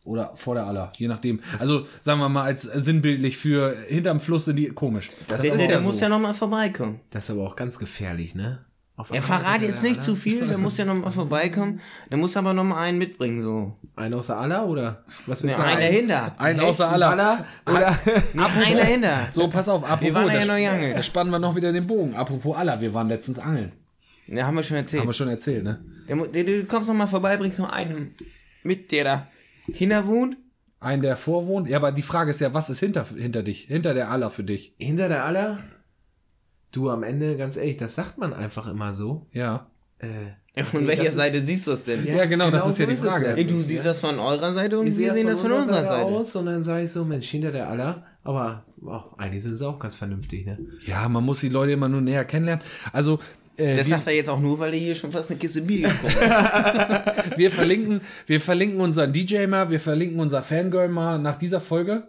Oder vor der Aller, je nachdem. also sagen wir mal als äh, sinnbildlich für hinterm Fluss sind die komisch. Das,
der
ist
der
ja
muss
so.
ja noch mal vorbeikommen.
Das ist aber auch ganz gefährlich, ne? Auf
Er
der Seite
jetzt
der
nicht
Aller.
zu viel, der muss ja noch mal vorbeikommen. Der muss aber noch mal einen mitbringen, so.
Einer aus der Aller oder? Was
Ne,
willst du
einen dahinter.
Ein außer Aller.
Aller oder?
Nee, einen dahinter.
So, pass auf, apropos,
waren ja
da,
noch geangelt.
da spannen wir noch wieder den Bogen. Apropos Aller, wir waren letztens angeln.
Ja, haben wir schon
Haben wir
erzählt.
schon erzählt, ne?
Der, der, du kommst noch mal vorbei, bringst noch einen mit, der da hinter wohnt.
Ein, der vorwohnt. Ja, aber die Frage ist ja, was ist hinter, hinter dich? Hinter der Aller für dich?
Hinter der Aller? Du, am Ende, ganz ehrlich, das sagt man einfach immer so.
Ja.
Äh,
Von
Nee,
welcher
das ist-
Seite siehst du es denn?
Ja, genau, das ist ja
so
die
es
Frage.
ja.
Du siehst das von eurer Seite und
Ich sehe
wir sehen das von unserer Seite.
aus und dann sage ich so, Mensch, hinter der Aller. Aber oh, eigentlich sind sie auch ganz vernünftig, ne?
Ja, man muss die Leute immer nur näher kennenlernen. Also, äh,
Das
wir,
sagt er jetzt auch nur, weil er hier schon fast eine Kiste Bier getrunken hat.
wir verlinken, wir verlinken unseren DJ mal, wir verlinken unser Fangirl mal nach dieser Folge.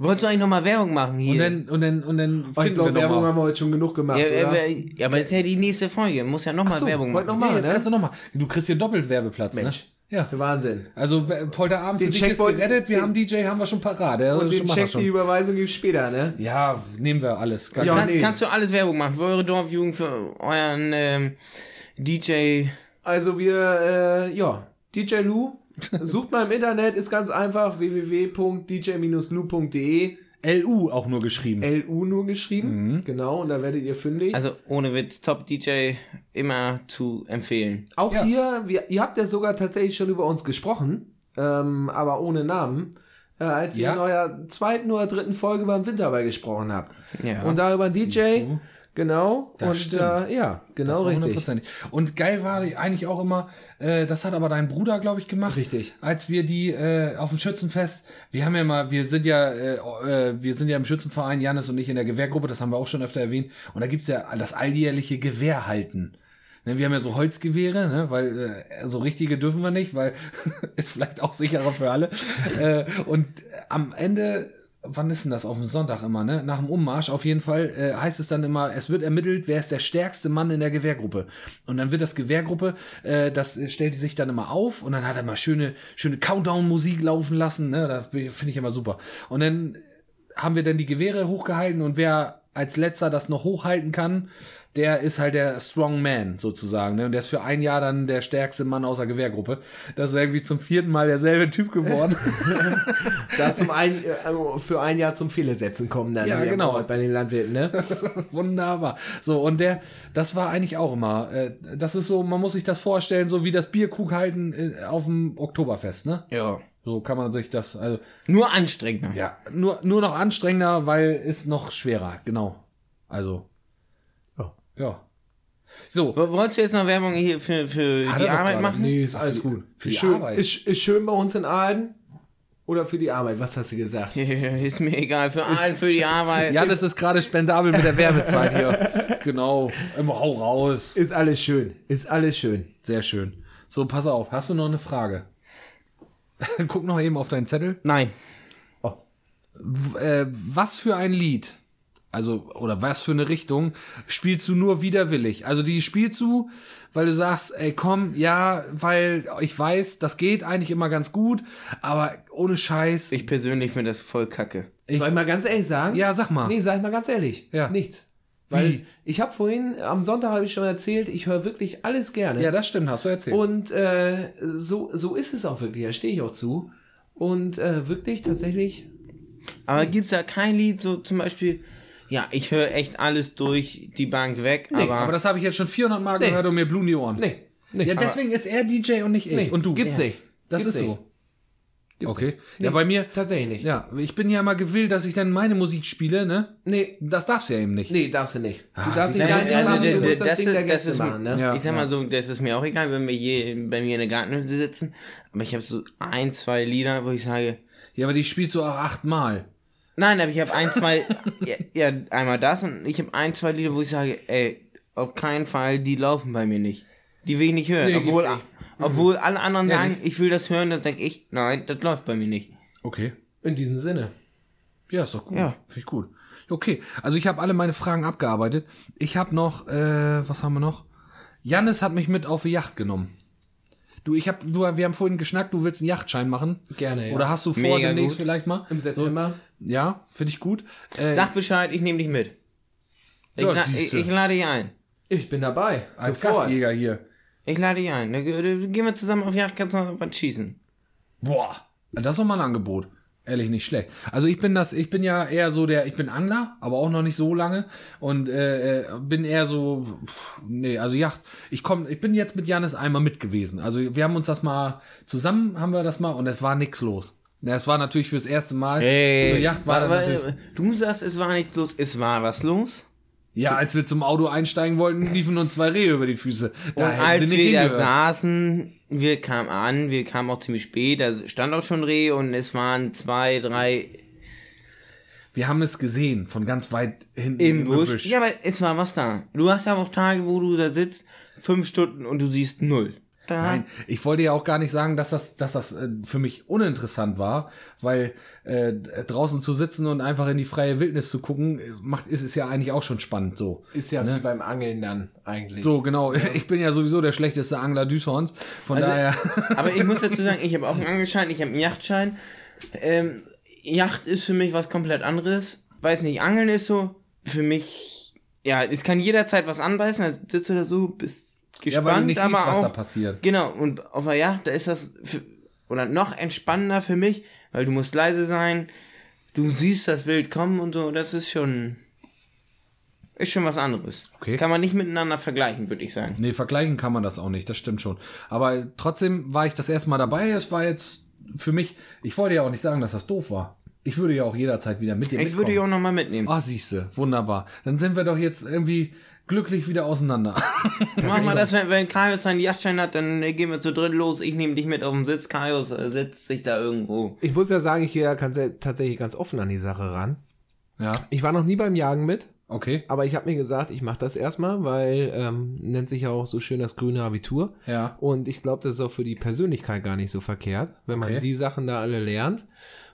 Wolltest du eigentlich noch mal Werbung machen hier?
Und dann, und dann, und dann
Oh, ich
finden
glaube,
wir
Werbung haben wir heute schon genug gemacht,
ja,
oder?
ja, ja, aber das ist ja die nächste Folge. Muss ja noch mal
so,
Werbung machen.
noch mal,
Nee, jetzt
ne?
kannst du noch mal. Du kriegst hier doppelt Werbeplatz,
Mensch.
ne? Ja.
Das ist Wahnsinn.
Also, Polterabend für
Den
dich ist
Checkpoint-
gerettet. Wir
den-
haben DJ, haben wir schon parat. Ja,
Und den Check,
schon.
die Überweisung gibt's später, ne?
Ja, nehmen wir alles. Gar
Ja,
Kann,
nee.
Kannst du alles Werbung machen für eure Dorfjugend, für euren ähm, DJ.
Also wir, äh, ja, DJ Lou, sucht mal im Internet, ist ganz einfach, www.dj-lu.de,
LU auch nur geschrieben.
LU nur geschrieben, genau, und da werdet ihr fündig.
Also ohne Witz, Top DJ immer zu empfehlen.
Auch
Ja.
hier, wir, ihr habt ja sogar tatsächlich schon über uns gesprochen, ähm, aber ohne Namen, äh, als ihr
Ja.
in eurer zweiten oder dritten Folge beim Winterball gesprochen habt.
Ja.
Und da über DJ,
du?
Genau,
Das
und
stimmt.
äh, ja, genau richtig.
Und geil war eigentlich auch immer, äh, das hat aber dein Bruder, glaube ich, gemacht.
Richtig.
Als wir die äh, auf dem Schützenfest, wir haben ja mal, wir sind ja, äh, äh, wir sind ja im Schützenverein, Janis und ich in der Gewehrgruppe, das haben wir auch schon öfter erwähnt. Und da gibt's ja das alljährliche Gewehrhalten. Ne, wir haben ja so Holzgewehre, ne, weil äh, so richtige dürfen wir nicht, weil ist vielleicht auch sicherer für alle. äh, und am Ende wann ist denn das auf dem Sonntag immer, ne? Nach dem Ummarsch auf jeden Fall äh, heißt es dann immer, es wird ermittelt, wer ist der stärkste Mann in der Gewehrgruppe. Und dann wird das Gewehrgruppe, äh, das stellt die sich dann immer auf und dann hat er mal schöne, schöne Countdown-Musik laufen lassen, ne? Das finde ich immer super. Und dann haben wir dann die Gewehre hochgehalten und wer als letzter das noch hochhalten kann, der ist halt der Strong Man sozusagen. Ne? Und der ist für ein Jahr dann der stärkste Mann aus der Gewehrgruppe. Das ist irgendwie zum vierten Mal derselbe Typ geworden.
Da zum ein, also für ein Jahr zum Fehler setzen kommen dann
Ja, genau.
bei den Landwirten, ne?
Wunderbar. So, und der, das war eigentlich auch immer, äh, das ist so, man muss sich das vorstellen, so wie das Bierkrug halten äh, auf dem Oktoberfest, ne?
Ja.
So kann man sich das, also,
Nur anstrengender.
ja, nur, nur noch anstrengender, weil ist noch schwerer, genau. Also,
Ja.
ja. So,
Wo- Wolltest du jetzt noch Werbung hier für, für
Hat
die Arbeit machen?
Nee, ist alles gut.
für
ist
die
schön,
Arbeit.
Ist, ist schön bei uns in Aalen. Oder für die Arbeit, was hast du gesagt?
ist mir egal. Für allen, für die Arbeit.
ja, das ist gerade spendabel mit der Werbezeit hier. genau, immer hau raus.
Ist alles schön. Ist alles schön.
Sehr schön. So, pass auf, hast du noch eine Frage? Guck noch eben auf deinen Zettel.
Nein.
W- äh, was für ein Lied, also, oder was für eine Richtung, spielst du nur widerwillig? Also, die spielst du, weil du sagst, ey, komm, ja, weil ich weiß, das geht eigentlich immer ganz gut, aber ohne Scheiß.
Ich persönlich finde das voll kacke.
Ich-
Soll ich mal ganz ehrlich sagen?
ja, sag mal.
Nee, sag ich mal ganz ehrlich.
Ja.
Nichts. Weil
Wie?
ich habe vorhin, am Sonntag habe ich schon erzählt, ich höre wirklich alles gerne.
Ja, das stimmt, hast du erzählt.
Und äh, so, so ist es auch wirklich, da stehe ich auch zu. Und äh, wirklich tatsächlich,
Aber gibt's da kein Lied, so zum Beispiel, ja, ich höre echt alles durch die Bank weg, aber,
aber das habe ich jetzt schon 400 Mal
Nee.
gehört und mir blumen die Ohren.
nee, nee.
Ja, deswegen ist er DJ und nicht ich.
nee,
und du.
Gibt's
Ja.
nicht.
Das
Gibt's
ist
nicht. Gibt's
Okay.
nicht.
Ja,
Nee,
bei mir,
Tatsächlich nicht.
ja, ich bin ja immer gewillt, dass ich dann meine Musik spiele, ne?
Nee,
Das darfst du ja eben nicht.
nee, darfst du nicht. Du
Ah,
darfst
siehst
nicht
du,
dein
also,
machen, du musst das,
das
Ding
ist-
der
das
Gäste
ist-
machen, ne?
Ja.
ich sag mal so, das ist mir auch egal, wenn wir je bei mir in der Gartenhütte sitzen, aber ich habe so ein, zwei Lieder, wo ich sage,
Ja, aber die spielst du auch achtmal.
nein, aber ich habe ein, zwei, ja, ja, einmal das und ich habe ein, zwei Lieder, wo ich sage, ey, auf keinen Fall, die laufen bei mir nicht. Die will ich nicht hören.
Nee,
obwohl,
nicht.
obwohl alle anderen
Ja,
sagen,
nicht.
ich will das hören, dann sag ich, nein, das läuft bei mir nicht.
Okay.
In diesem Sinne.
Ja, ist doch gut.
Ja.
Finde ich gut. Okay, also ich habe alle meine Fragen abgearbeitet. Ich habe noch, äh, was haben wir noch? Jannis hat mich mit auf die Yacht genommen. Du, ich habe, du, wir haben vorhin geschnackt, du willst einen Yachtschein machen.
Gerne, ja.
Oder hast du vor,
Mega
demnächst
gut.
vielleicht mal?
Im September.
So, ja, finde ich gut. Äh,
Sag Bescheid, ich nehme dich mit. Ich,
Ja,
ich, ich lade dich ein.
Ich bin dabei.
als
Sofort.
Gastjäger hier.
Ich lade dich ein. Gehen wir zusammen auf Jagd, kannst du noch was schießen.
Boah, das ist doch mal ein Angebot. Ehrlich nicht schlecht. Also ich bin das, ich bin ja eher so der, ich bin Angler, aber auch noch nicht so lange und äh, äh, bin eher so, pff, nee, also Yacht. Ich komm, ich bin jetzt mit Janis einmal mit gewesen. Also wir haben uns das mal zusammen, haben wir das mal und es war nix los. Es war natürlich fürs erste Mal.
Ey,
so Yacht war dann
wa- wa-
natürlich.
Du sagst, es war nichts los. Es war was los.
Ja, als wir zum Auto einsteigen wollten, liefen uns zwei Rehe über die Füße. Da
Und als wir da saßen, wir kamen an, wir kamen auch ziemlich spät, da stand auch schon Reh und es waren zwei, drei
Wir haben es gesehen, von ganz weit hinten
im Busch. Ja, aber es war was da. Du hast ja auch Tage, wo du da sitzt, fünf Stunden und du siehst null. Da,
Nein, ich wollte ja auch gar nicht sagen, dass das, dass das äh, für mich uninteressant war, weil äh, draußen zu sitzen und einfach in die freie Wildnis zu gucken, äh, macht ist es ja eigentlich auch schon spannend so.
Ist ja wie beim Angeln dann eigentlich.
So, genau. Ich bin ja sowieso der schlechteste Angler Düshorns. Von
Also-
daher.
Aber ich muss dazu sagen, ich habe auch einen Angelschein, ich habe einen Yachtschein. Ähm, Yacht ist für mich was komplett anderes. Weiß nicht, Angeln ist so für mich, ja, es kann jederzeit was anbeißen, also sitzt du da so, bist
ja, weil du
gespannt,
nicht siehst,
aber
was
auch,
da passiert.
Genau, und auf der Yacht, da ist das für, oder noch entspannender für mich, weil du musst leise sein, du siehst das Wild kommen und so, das ist schon, ist schon was anderes.
Okay.
Kann man nicht miteinander vergleichen, würde ich sagen.
Nee, vergleichen kann man das auch nicht, das stimmt schon. Aber trotzdem war ich das erste Mal dabei. Es war jetzt für mich, ich wollte ja auch nicht sagen, dass das doof war. Ich würde ja auch jederzeit wieder mit dir
Ich würde dich auch nochmal mitnehmen.
Ah, siehste, wunderbar. Dann sind wir doch jetzt irgendwie glücklich wieder auseinander.
Mach mal das, wenn, wenn Kaius seinen Yachtschein hat, dann äh, gehen wir zu dritt los. Ich nehme dich mit auf den Sitz. Kaius äh, setzt sich da irgendwo.
Ich muss ja sagen, ich gehe ja ganz, tatsächlich ganz offen an die Sache ran.
ja,
Ich war noch nie beim Jagen mit,
okay.
aber ich habe mir gesagt, ich mache das erstmal, weil ähm, nennt sich ja auch so schön das grüne Abitur.
Ja.
Und ich glaube, das ist auch für die Persönlichkeit gar nicht so verkehrt, wenn man
Okay.
die Sachen da alle lernt.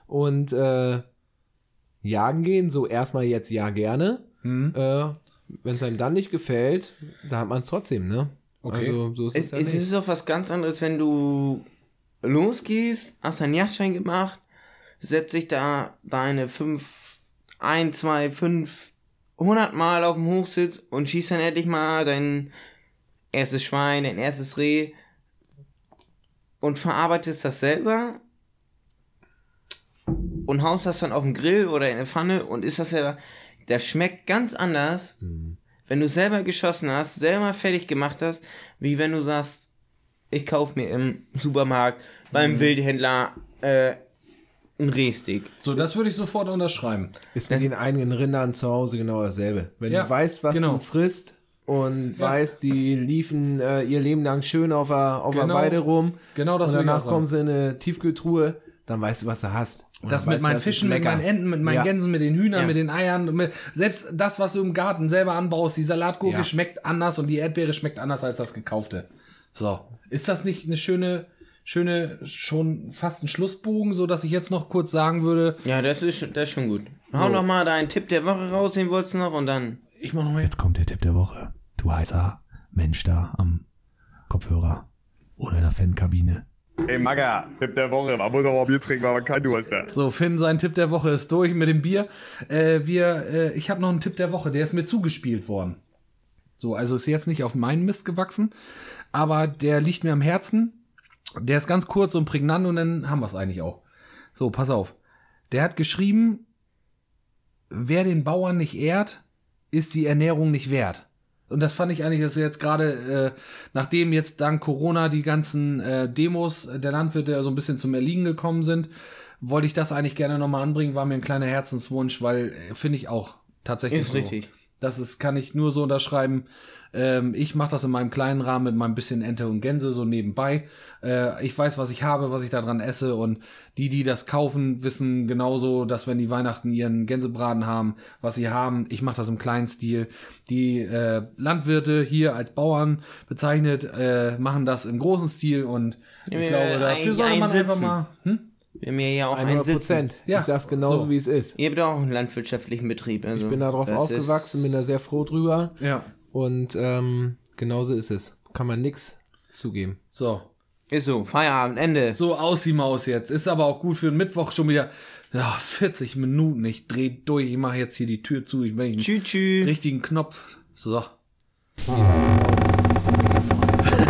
Und äh, jagen gehen, so erstmal jetzt ja gerne.
Hm.
Äh, wenn es einem dann nicht gefällt, da hat man es trotzdem, ne?
Okay.
Also so ist es,
Es,
ja
es ist auch was ganz anderes, wenn du losgehst, hast deinen Yachtschein gemacht, setzt dich da deine fünf, ein, zwei, fünf, hundert Mal auf dem Hochsitz und schießt dann endlich mal dein erstes Schwein, dein erstes Reh und verarbeitest das selber und haust das dann auf den Grill oder in eine Pfanne und ist das ja, das schmeckt ganz anders, wenn du selber geschossen hast, selber fertig gemacht hast, wie wenn du sagst, ich kauf mir im Supermarkt beim Wildhändler äh, ein Rehstick.
So, das würde ich sofort unterschreiben.
Ist mit den eigenen Rindern zu Hause genau dasselbe. Wenn
Ja,
du weißt, was
genau.
du frisst und weißt, die liefen äh, ihr Leben lang schön auf der, auf der
Genau.
Weide rum
Genau das
und danach kommen sie in eine Tiefkühltruhe, dann weißt du, was du hast.
Das mit meinen Fischen, mit meinen Enten, mit meinen
Ja.
Gänsen, mit den Hühnern,
Ja.
mit den Eiern, mit, selbst das, was du im Garten selber anbaust, die Salatgurke
Ja.
schmeckt anders und die Erdbeere schmeckt anders als das gekaufte. So. Ist das nicht eine schöne, schöne, schon fast ein Schlussbogen, so dass ich jetzt noch kurz sagen würde,
Ja, das ist, schon- das ist schon gut. Hau noch mal deinen Tipp der Woche raus, den wolltest du noch und dann.
ich mach noch mal
Jetzt kommt der Tipp der Woche. Du heißer Mensch da am Kopfhörer oder in der Fankabine.
Ey, Maga, Tipp der Woche. Man muss auch mal Bier trinken, weil man kein Durst hat.
So, Finn, sein Tipp der Woche ist durch mit dem Bier. Äh, wir, äh, ich habe noch einen Tipp der Woche, der ist mir zugespielt worden. So, also ist jetzt nicht auf meinen Mist gewachsen, aber der liegt mir am Herzen. Der ist ganz kurz und prägnant und dann haben wir es eigentlich auch. So, pass auf. Der hat geschrieben, wer den Bauern nicht ehrt, ist die Ernährung nicht wert. Und das fand ich eigentlich, dass jetzt gerade, äh, nachdem jetzt dank Corona die ganzen äh, Demos der Landwirte so ein bisschen zum Erliegen gekommen sind, wollte ich das eigentlich gerne nochmal anbringen, war mir ein kleiner Herzenswunsch, weil äh, finde ich auch tatsächlich
Ist
so.
richtig.
Das ist, kann ich nur so unterschreiben. Ähm, ich mache das in meinem kleinen Rahmen mit meinem bisschen Ente und Gänse so nebenbei. Äh, ich weiß, was ich habe, was ich daran esse und die, die das kaufen, wissen genauso, dass wenn die Weihnachten ihren Gänsebraten haben, was sie haben. Ich mache das im kleinen Stil. Die äh, Landwirte hier als Bauern bezeichnet, äh, machen das im großen Stil und ich
wir
glaube, dafür sollte man einfach mal. Hm?
Wir haben ja auch
100
einen Sitz.
Prozent.
Ja,
ich sag's genauso,
so.
wie es ist.
Ihr habt auch einen landwirtschaftlichen Betrieb. Also
Ich bin darauf aufgewachsen, bin da sehr froh drüber.
Ja.
Und ähm, genauso ist es. Kann man nix zugeben.
So.
Ist, so, Feierabend, Ende.
So aus die Maus jetzt. Ist aber auch gut für den Mittwoch schon wieder. Ja, 40 Minuten. Ich dreh durch. Ich mache jetzt hier die Tür zu. Ich
Tschü, tschü.
richtigen Knopf. So.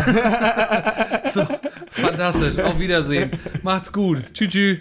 so. Fantastisch. Auf Wiedersehen. Macht's gut. Tschüss. tschüss.